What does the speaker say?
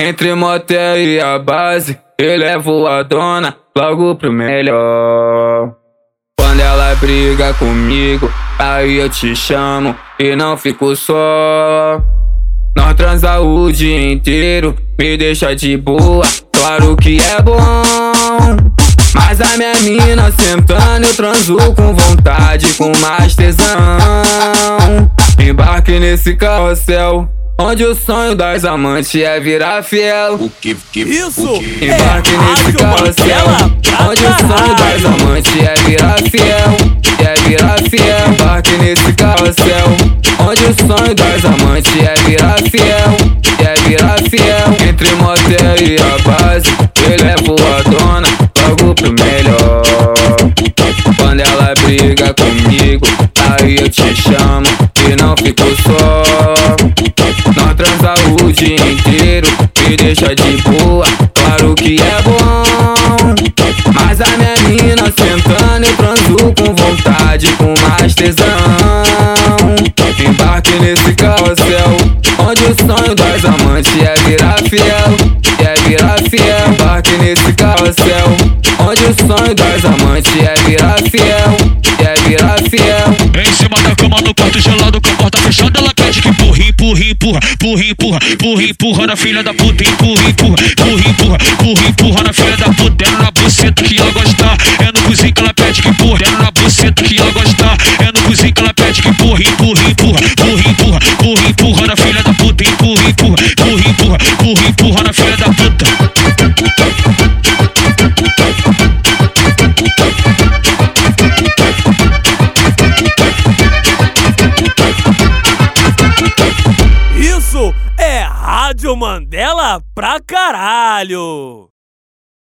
Entre motel e a base, eu levo a dona logo pro melhor. Quando ela briga comigo, aí eu te chamo e não fico só. Nós transa o dia inteiro, me deixa de boa, claro que é bom. Mas a minha mina sentando, eu transo com vontade, com mais tesão. Embarque nesse carrossel. Onde o sonho das amantes é virar fiel. O que, que, Isso o que? Embarque é nesse carrossel. Mandela Onde o sonho das amantes é virar fiel. É virar fiel. Embarque nesse carrossel. Onde o sonho das amantes é virar fiel. É virar fiel. Entre motel e a base, eu levo a dona logo pro melhor. Quando ela briga comigo, aí eu te chamo e não fico só. O dia inteiro, me deixa de boa, claro que é bom. Mas a minha mina sentando, eu transo com vontade, com mais tesão. Embarque nesse carrossel, onde o sonho das amantes é virar fiel. É virar fiel, embarque nesse carrossel, onde o sonho das amantes é virar fiel. É virar fiel. Em cima da cama no quarto gelado com a porta fechada Ela pede que empurra, empurra, empurra Empurra, empurra, empurra, na filha da puta Empurra, empurra, empurra, empurra Empurra, empurra na filha da puta Dela na buceta que ela gosta É no cozinho que ela pede que empurra Dela na buceta que ela gosta É no cozinho que ela pede que empurra Empurra, empurra, empurra, empurra Empurra, na filha da puta empurra, empurra, empurra Empurra, empurra na filha da puta Rádio Mandela pra caralho!